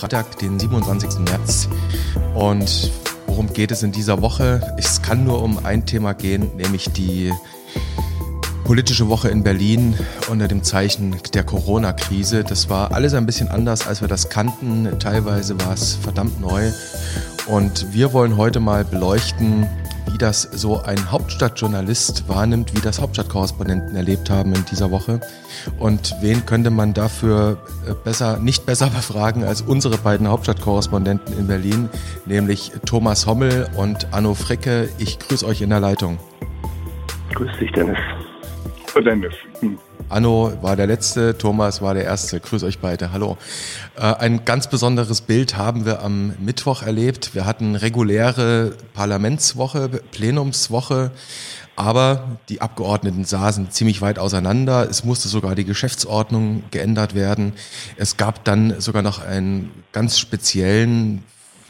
Freitag, den 27. März. Und worum geht es in dieser Woche? Es kann nur um ein Thema gehen, nämlich die politische Woche in Berlin unter dem Zeichen der Corona-Krise. Das war alles ein bisschen anders, als wir das kannten. Teilweise war es verdammt neu. Und wir wollen heute mal beleuchten, das so ein Hauptstadtjournalist wahrnimmt, wie das Hauptstadtkorrespondenten erlebt haben in dieser Woche. Und wen könnte man dafür äh, besser, nicht besser befragen als unsere beiden Hauptstadtkorrespondenten in Berlin, nämlich Thomas Hommel und Anno Fricke. Ich grüße euch in der Leitung. Grüß dich, Dennis. Dennis. Hm. Anno war der Letzte, Thomas war der Erste. Grüß euch beide. Hallo. Äh, ein ganz besonderes Bild haben wir am Mittwoch erlebt. Wir hatten reguläre Parlamentswoche, Plenumswoche. Aber die Abgeordneten saßen ziemlich weit auseinander. Es musste sogar die Geschäftsordnung geändert werden. Es gab dann sogar noch einen ganz speziellen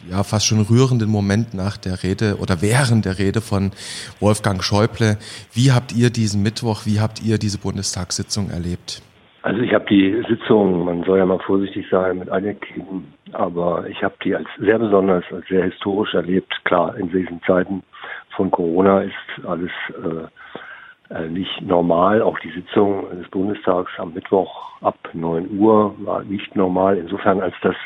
ja fast schon rührenden Moment nach der Rede oder während der Rede von Wolfgang Schäuble. Wie habt ihr diesen Mittwoch, wie habt ihr diese Bundestagssitzung erlebt? Also ich habe die Sitzung, man soll ja mal vorsichtig sein mit Adjektiven, aber ich habe die als sehr besonders, als sehr historisch erlebt. Klar, in diesen Zeiten von Corona ist alles äh, äh nicht normal. Auch die Sitzung des Bundestags am Mittwoch ab 9 Uhr war nicht normal, insofern als das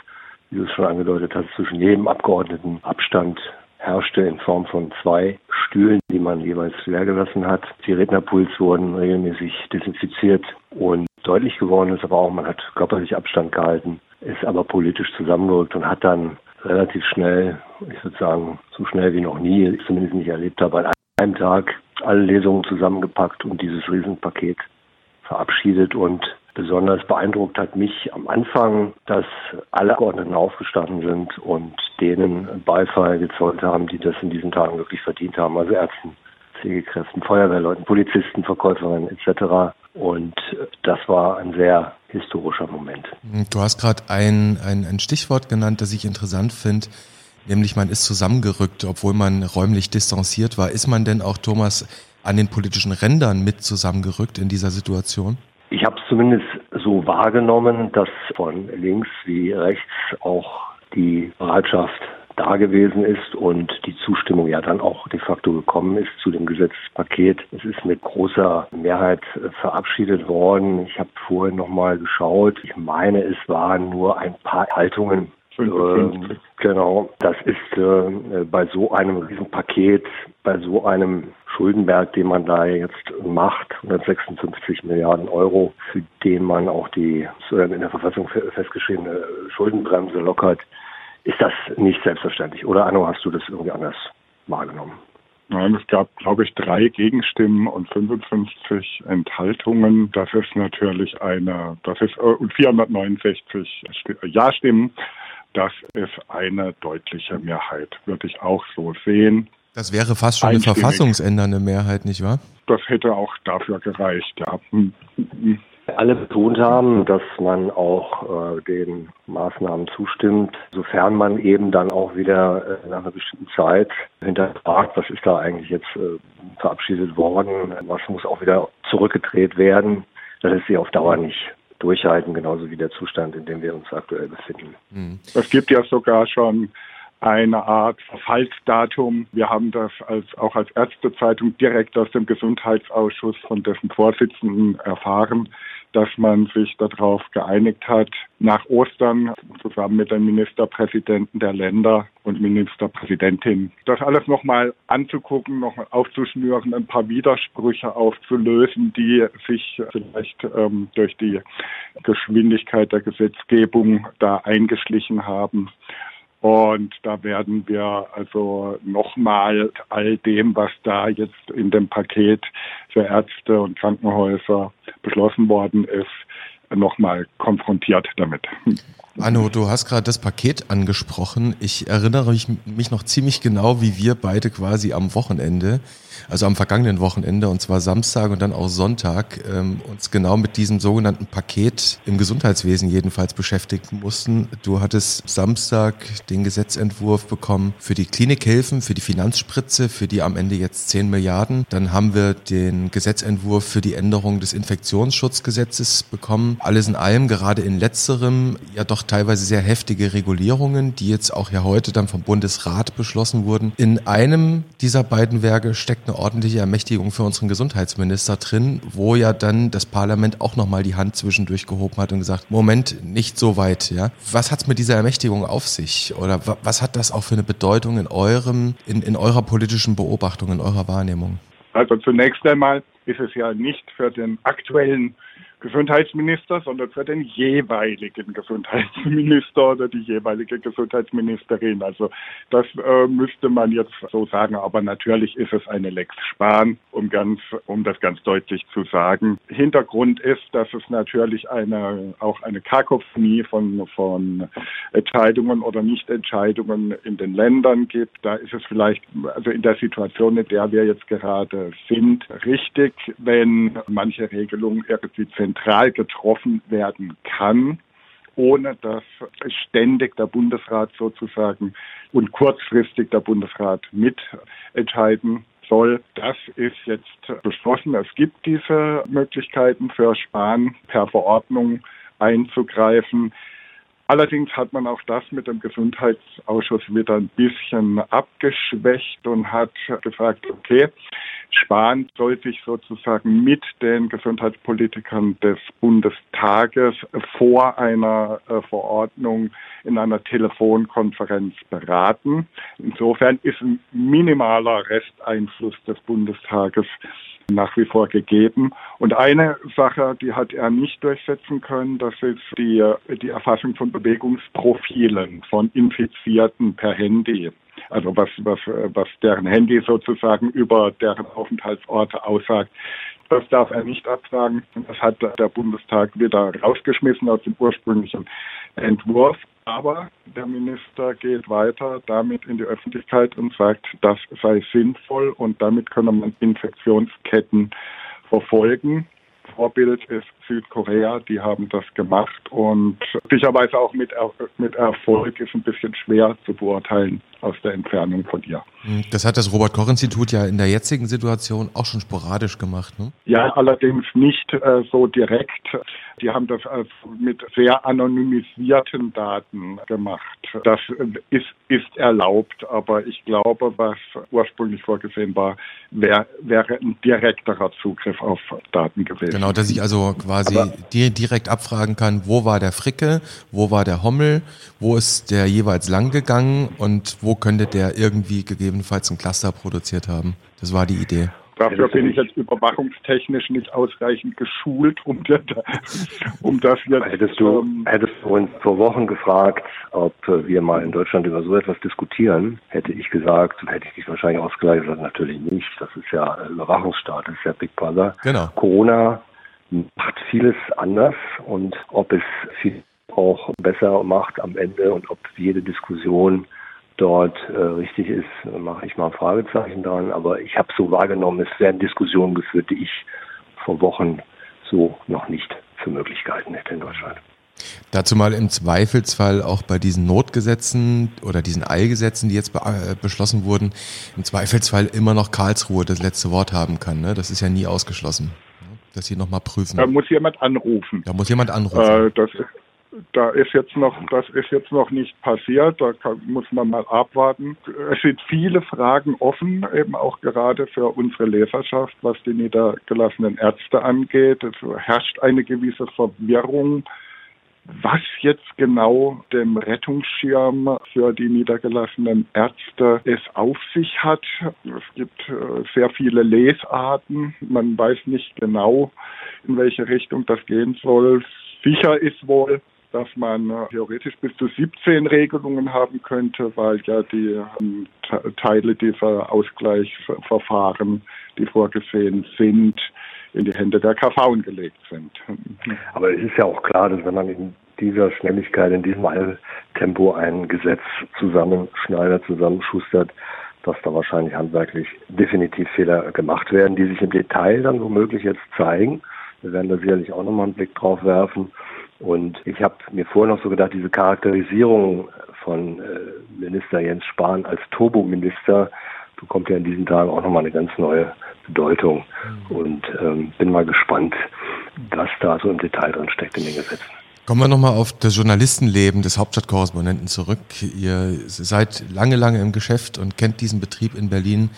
wie du es schon angedeutet hast, zwischen jedem Abgeordneten Abstand herrschte in Form von zwei Stühlen, die man jeweils leer gelassen hat. Die Rednerpuls wurden regelmäßig desinfiziert und deutlich geworden ist aber auch, man hat körperlich Abstand gehalten, ist aber politisch zusammengerückt und hat dann relativ schnell, ich würde sagen, so schnell wie noch nie, ich zumindest nicht erlebt habe, an einem Tag alle Lesungen zusammengepackt und dieses Riesenpaket verabschiedet und Besonders beeindruckt hat mich am Anfang, dass alle Abgeordneten aufgestanden sind und denen Beifall gezollt haben, die das in diesen Tagen wirklich verdient haben. Also Ärzten, Pflegekräften, Feuerwehrleuten, Polizisten, Verkäuferinnen etc. Und das war ein sehr historischer Moment. Du hast gerade ein, ein, ein Stichwort genannt, das ich interessant finde. Nämlich man ist zusammengerückt, obwohl man räumlich distanziert war. Ist man denn auch, Thomas, an den politischen Rändern mit zusammengerückt in dieser Situation? Ich habe es zumindest so wahrgenommen, dass von links wie rechts auch die Bereitschaft da gewesen ist und die Zustimmung ja dann auch de facto gekommen ist zu dem Gesetzespaket. Es ist mit großer Mehrheit verabschiedet worden. Ich habe vorhin nochmal geschaut. Ich meine, es waren nur ein paar Haltungen 55. Ähm, genau, das ist äh, bei so einem Riesenpaket, bei so einem Schuldenberg, den man da jetzt macht, 156 Milliarden Euro, für den man auch die in der Verfassung festgeschriebene Schuldenbremse lockert, ist das nicht selbstverständlich. Oder Anno, hast du das irgendwie anders wahrgenommen? Nein, es gab, glaube ich, drei Gegenstimmen und 55 Enthaltungen. Das ist natürlich eine, das ist, und 469 Ja-Stimmen. Das ist eine deutliche Mehrheit, würde ich auch so sehen. Das wäre fast schon eine verfassungsändernde Mehrheit, nicht wahr? Das hätte auch dafür gereicht, ja. Alle betont haben, dass man auch äh, den Maßnahmen zustimmt, sofern man eben dann auch wieder äh, nach einer bestimmten Zeit hinterfragt, was ist da eigentlich jetzt äh, verabschiedet worden, was muss auch wieder zurückgedreht werden. Das ist sie auf Dauer nicht durchhalten, genauso wie der Zustand, in dem wir uns aktuell befinden. Mhm. Es gibt ja sogar schon eine Art Verfallsdatum. Wir haben das als, auch als Ärztezeitung direkt aus dem Gesundheitsausschuss von dessen Vorsitzenden erfahren, dass man sich darauf geeinigt hat, nach Ostern zusammen mit den Ministerpräsidenten der Länder und Ministerpräsidentin das alles nochmal anzugucken, nochmal aufzuschnüren, ein paar Widersprüche aufzulösen, die sich vielleicht ähm, durch die Geschwindigkeit der Gesetzgebung da eingeschlichen haben. Und da werden wir also nochmal all dem, was da jetzt in dem Paket für Ärzte und Krankenhäuser beschlossen worden ist, nochmal konfrontiert damit. Anno, du hast gerade das Paket angesprochen. Ich erinnere mich, mich noch ziemlich genau, wie wir beide quasi am Wochenende, also am vergangenen Wochenende, und zwar Samstag und dann auch Sonntag, ähm, uns genau mit diesem sogenannten Paket im Gesundheitswesen jedenfalls beschäftigen mussten. Du hattest Samstag den Gesetzentwurf bekommen für die Klinikhilfen, für die Finanzspritze, für die am Ende jetzt 10 Milliarden. Dann haben wir den Gesetzentwurf für die Änderung des Infektionsschutzgesetzes bekommen. Alles in allem, gerade in letzterem, ja doch teilweise sehr heftige Regulierungen, die jetzt auch ja heute dann vom Bundesrat beschlossen wurden. In einem dieser beiden Werke steckt eine ordentliche Ermächtigung für unseren Gesundheitsminister drin, wo ja dann das Parlament auch nochmal die Hand zwischendurch gehoben hat und gesagt, Moment, nicht so weit. Ja? Was hat es mit dieser Ermächtigung auf sich? Oder was hat das auch für eine Bedeutung in eurem, in, in eurer politischen Beobachtung, in eurer Wahrnehmung? Also zunächst einmal ist es ja nicht für den aktuellen Gesundheitsminister, sondern für den jeweiligen Gesundheitsminister oder die jeweilige Gesundheitsministerin. Also das äh, müsste man jetzt so sagen. Aber natürlich ist es eine Lex Spahn, um ganz, um das ganz deutlich zu sagen. Hintergrund ist, dass es natürlich eine, auch eine Kakophonie von, von Entscheidungen oder Nichtentscheidungen in den Ländern gibt. Da ist es vielleicht, also in der Situation, in der wir jetzt gerade sind, richtig, wenn manche Regelungen irgendwie getroffen werden kann, ohne dass ständig der Bundesrat sozusagen und kurzfristig der Bundesrat mitentscheiden soll. Das ist jetzt beschlossen. Es gibt diese Möglichkeiten für Spahn per Verordnung einzugreifen. Allerdings hat man auch das mit dem Gesundheitsausschuss wieder ein bisschen abgeschwächt und hat gesagt, okay, Spahn soll sich sozusagen mit den Gesundheitspolitikern des Bundestages vor einer äh, Verordnung in einer Telefonkonferenz beraten. Insofern ist ein minimaler Resteinfluss des Bundestages nach wie vor gegeben. Und eine Sache, die hat er nicht durchsetzen können, das ist die, die Erfassung von Bewegungsprofilen von Infizierten per Handy. Also was, was, was deren Handy sozusagen über deren Aufenthaltsorte aussagt. Das darf er nicht abfragen. Das hat der Bundestag wieder rausgeschmissen aus dem ursprünglichen Entwurf. Aber der Minister geht weiter damit in die Öffentlichkeit und sagt, das sei sinnvoll und damit könne man Infektionsketten verfolgen. Vorbild ist Südkorea, die haben das gemacht und sicherweise auch mit, mit Erfolg ist ein bisschen schwer zu beurteilen aus der Entfernung von dir. Das hat das Robert-Koch-Institut ja in der jetzigen Situation auch schon sporadisch gemacht, ne? Ja, allerdings nicht äh, so direkt. Die haben das also mit sehr anonymisierten Daten gemacht. Das ist, ist erlaubt, aber ich glaube, was ursprünglich vorgesehen war, wär, wäre ein direkterer Zugriff auf Daten gewesen. Genau, dass ich also quasi aber direkt abfragen kann, wo war der Fricke, wo war der Hommel, wo ist der jeweils lang gegangen und wo könnte der irgendwie gegebenenfalls ein Cluster produziert haben. Das war die Idee. Dafür bin ich jetzt überwachungstechnisch nicht ausreichend geschult, um, das, um das jetzt. Hättest du, ähm, hättest du uns vor Wochen gefragt, ob wir mal in Deutschland über so etwas diskutieren, hätte ich gesagt, hätte ich dich wahrscheinlich ausgleichen gesagt, natürlich nicht. Das ist ja Überwachungsstaat, das ist ja Big Brother. Genau. Corona macht vieles anders und ob es viel auch besser macht am Ende und ob jede Diskussion dort äh, richtig ist, mache ich mal ein Fragezeichen dran. Aber ich habe so wahrgenommen, es werden Diskussionen geführt, die ich vor Wochen so noch nicht für Möglichkeiten hätte in Deutschland. Dazu mal im Zweifelsfall auch bei diesen Notgesetzen oder diesen Eilgesetzen, die jetzt be äh, beschlossen wurden, im Zweifelsfall immer noch Karlsruhe das letzte Wort haben kann. Ne? Das ist ja nie ausgeschlossen, dass sie nochmal prüfen. Da muss jemand anrufen. Da muss jemand anrufen. Äh, das ist da ist jetzt noch, das ist jetzt noch nicht passiert. Da kann, muss man mal abwarten. Es sind viele Fragen offen, eben auch gerade für unsere Leserschaft, was die niedergelassenen Ärzte angeht. Es herrscht eine gewisse Verwirrung, was jetzt genau dem Rettungsschirm für die niedergelassenen Ärzte es auf sich hat. Es gibt äh, sehr viele Lesarten. Man weiß nicht genau, in welche Richtung das gehen soll. Sicher ist wohl, dass man äh, theoretisch bis zu 17 Regelungen haben könnte, weil ja die ähm, Teile dieser Ausgleichsverfahren, die vorgesehen sind, in die Hände der KV gelegt sind. Aber es ist ja auch klar, dass wenn man in dieser Schnelligkeit, in diesem Tempo ein Gesetz zusammenschneidert, zusammenschustert, dass da wahrscheinlich handwerklich definitiv Fehler gemacht werden, die sich im Detail dann womöglich jetzt zeigen. Wir werden da sicherlich auch nochmal einen Blick drauf werfen. Und ich habe mir vorher noch so gedacht, diese Charakterisierung von äh, Minister Jens Spahn als Turbominister bekommt ja in diesen Tagen auch nochmal eine ganz neue Bedeutung. Mhm. Und ähm, bin mal gespannt, was da so im Detail drin steckt in den Gesetzen. Kommen wir nochmal auf das Journalistenleben des Hauptstadtkorrespondenten zurück. Ihr seid lange, lange im Geschäft und kennt diesen Betrieb in Berlin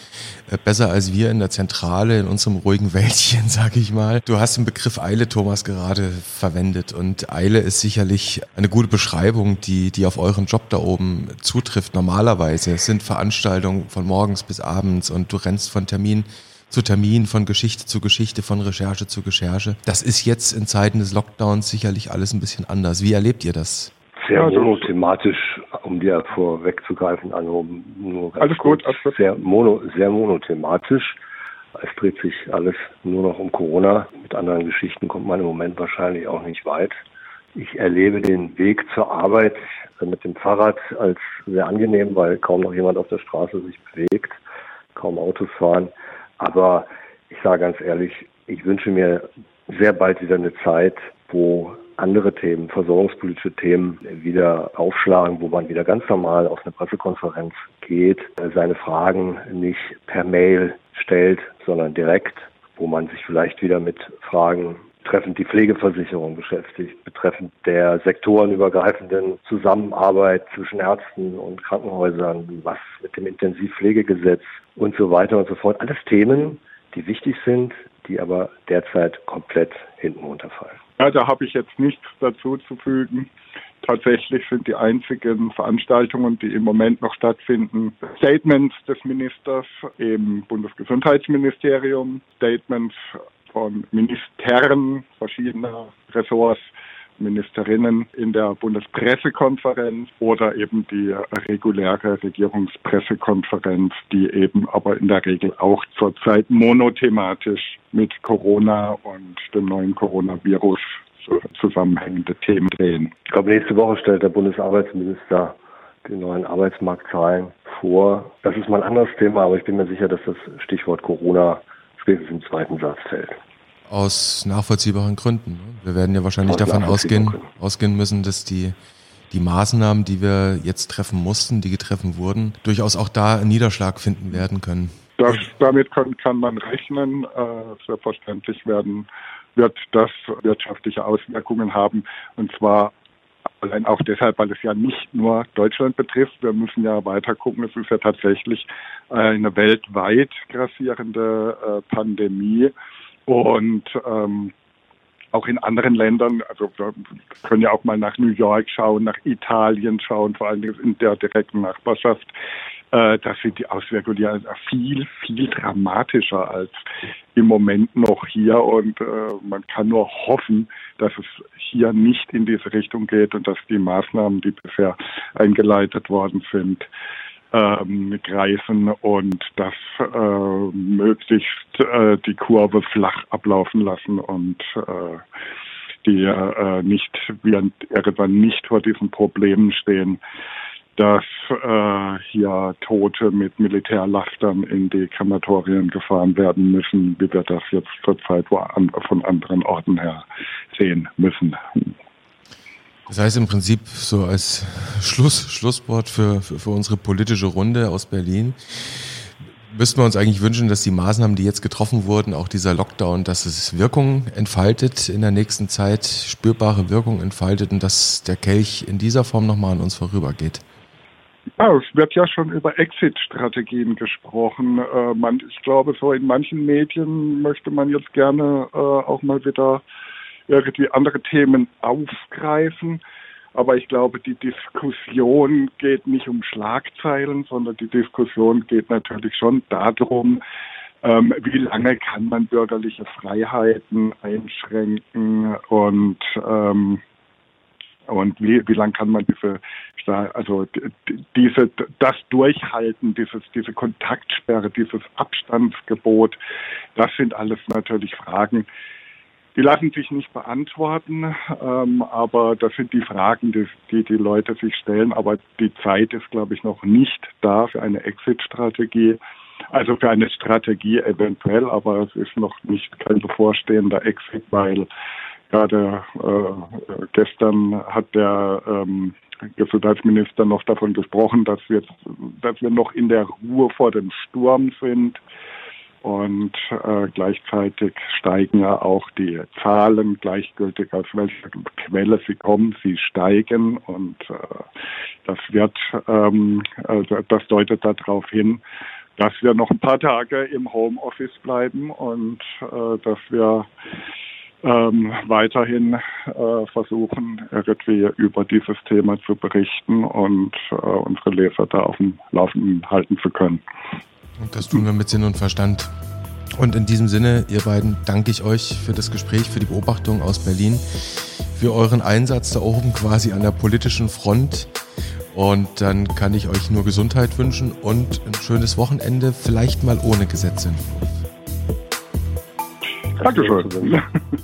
äh, besser als wir in der Zentrale, in unserem ruhigen Wäldchen, sag ich mal. Du hast den Begriff Eile, Thomas, gerade verwendet und Eile ist sicherlich eine gute Beschreibung, die, die auf euren Job da oben zutrifft. Normalerweise sind Veranstaltungen von morgens bis abends und du rennst von Termin zu Termin, von Geschichte zu Geschichte, von Recherche zu Recherche. Das ist jetzt in Zeiten des Lockdowns sicherlich alles ein bisschen anders. Wie erlebt ihr das? Sehr monothematisch, um dir vorwegzugreifen, also nur ganz alles kurz, gut, alles gut. Sehr, mono, sehr monothematisch. Es dreht sich alles nur noch um Corona. Mit anderen Geschichten kommt man im Moment wahrscheinlich auch nicht weit. Ich erlebe den Weg zur Arbeit mit dem Fahrrad als sehr angenehm, weil kaum noch jemand auf der Straße sich bewegt, kaum Autos fahren. Aber ich sage ganz ehrlich, ich wünsche mir sehr bald wieder eine Zeit, wo andere Themen, versorgungspolitische Themen wieder aufschlagen, wo man wieder ganz normal auf eine Pressekonferenz geht, seine Fragen nicht per Mail stellt, sondern direkt, wo man sich vielleicht wieder mit Fragen betreffend die Pflegeversicherung beschäftigt, betreffend der sektorenübergreifenden Zusammenarbeit zwischen Ärzten und Krankenhäusern, was mit dem Intensivpflegegesetz und so weiter und so fort. Alles Themen, die wichtig sind, die aber derzeit komplett hinten runterfallen. Ja, da habe ich jetzt nichts dazu zu fügen. Tatsächlich sind die einzigen Veranstaltungen, die im Moment noch stattfinden, Statements des Ministers im Bundesgesundheitsministerium, Statements von Ministern verschiedener Ressorts, Ministerinnen in der Bundespressekonferenz oder eben die reguläre Regierungspressekonferenz, die eben aber in der Regel auch zurzeit monothematisch mit Corona und dem neuen Coronavirus zusammenhängende Themen drehen. Ich glaube, nächste Woche stellt der Bundesarbeitsminister die neuen Arbeitsmarktzahlen vor. Das ist mal ein anderes Thema, aber ich bin mir sicher, dass das Stichwort Corona spätestens im zweiten Satz fällt. Aus nachvollziehbaren Gründen. Ne? Wir werden ja wahrscheinlich Aus davon ausgehen, ausgehen müssen, dass die, die Maßnahmen, die wir jetzt treffen mussten, die getreffen wurden, durchaus auch da einen Niederschlag finden werden können. Das, damit kann, kann man rechnen. Äh, selbstverständlich werden, wird das wirtschaftliche Auswirkungen haben. Und zwar allein auch deshalb, weil es ja nicht nur Deutschland betrifft. Wir müssen ja weiter gucken. Es ist ja tatsächlich eine weltweit grassierende äh, Pandemie. Und ähm, auch in anderen Ländern, also wir können ja auch mal nach New York schauen, nach Italien schauen, vor allen Dingen in der direkten Nachbarschaft. Äh, da sind die Auswirkungen ja viel, viel dramatischer als im Moment noch hier. Und äh, man kann nur hoffen, dass es hier nicht in diese Richtung geht und dass die Maßnahmen, die bisher eingeleitet worden sind, ähm, greifen und das äh, möglichst äh, die Kurve flach ablaufen lassen und äh, die äh, nicht, wir irgendwann nicht vor diesen Problemen stehen, dass äh, hier Tote mit Militärlachtern in die Krematorien gefahren werden müssen, wie wir das jetzt zurzeit von anderen Orten her sehen müssen. Das heißt im Prinzip so als Schluss, Schlusswort für, für, für unsere politische Runde aus Berlin müssten wir uns eigentlich wünschen, dass die Maßnahmen, die jetzt getroffen wurden, auch dieser Lockdown, dass es Wirkung entfaltet in der nächsten Zeit, spürbare Wirkung entfaltet und dass der Kelch in dieser Form nochmal an uns vorübergeht. Ja, es wird ja schon über Exit-Strategien gesprochen. Äh, man, ich glaube, so in manchen Medien möchte man jetzt gerne äh, auch mal wieder irgendwie andere Themen aufgreifen. Aber ich glaube, die Diskussion geht nicht um Schlagzeilen, sondern die Diskussion geht natürlich schon darum, ähm, wie lange kann man bürgerliche Freiheiten einschränken und ähm, und wie, wie lange kann man diese, also diese, das durchhalten, dieses, diese Kontaktsperre, dieses Abstandsgebot, das sind alles natürlich Fragen, die lassen sich nicht beantworten, ähm, aber das sind die Fragen, die, die, die Leute sich stellen. Aber die Zeit ist, glaube ich, noch nicht da für eine Exit-Strategie. Also für eine Strategie eventuell, aber es ist noch nicht kein bevorstehender Exit, weil gerade äh, gestern hat der ähm, Gesundheitsminister noch davon gesprochen, dass wir, dass wir noch in der Ruhe vor dem Sturm sind und äh, gleichzeitig steigen ja auch die Zahlen, gleichgültig aus welcher Quelle sie kommen, sie steigen und äh, das wird, ähm, also das deutet darauf hin, dass wir noch ein paar Tage im Homeoffice bleiben und äh, dass wir ähm, weiterhin äh, versuchen, irgendwie über dieses Thema zu berichten und äh, unsere Leser da auf dem Laufenden halten zu können. Und das tun wir mit Sinn und Verstand. Und in diesem Sinne, ihr beiden, danke ich euch für das Gespräch, für die Beobachtung aus Berlin, für euren Einsatz da oben quasi an der politischen Front. Und dann kann ich euch nur Gesundheit wünschen und ein schönes Wochenende, vielleicht mal ohne Gesetzentwurf. Dankeschön.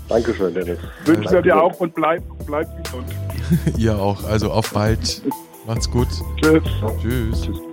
Dankeschön, Dennis. Wünschen wir dir auch und bleib, bleib gesund. Ihr auch. Also auf bald. Macht's gut. Tschüss. Tschüss.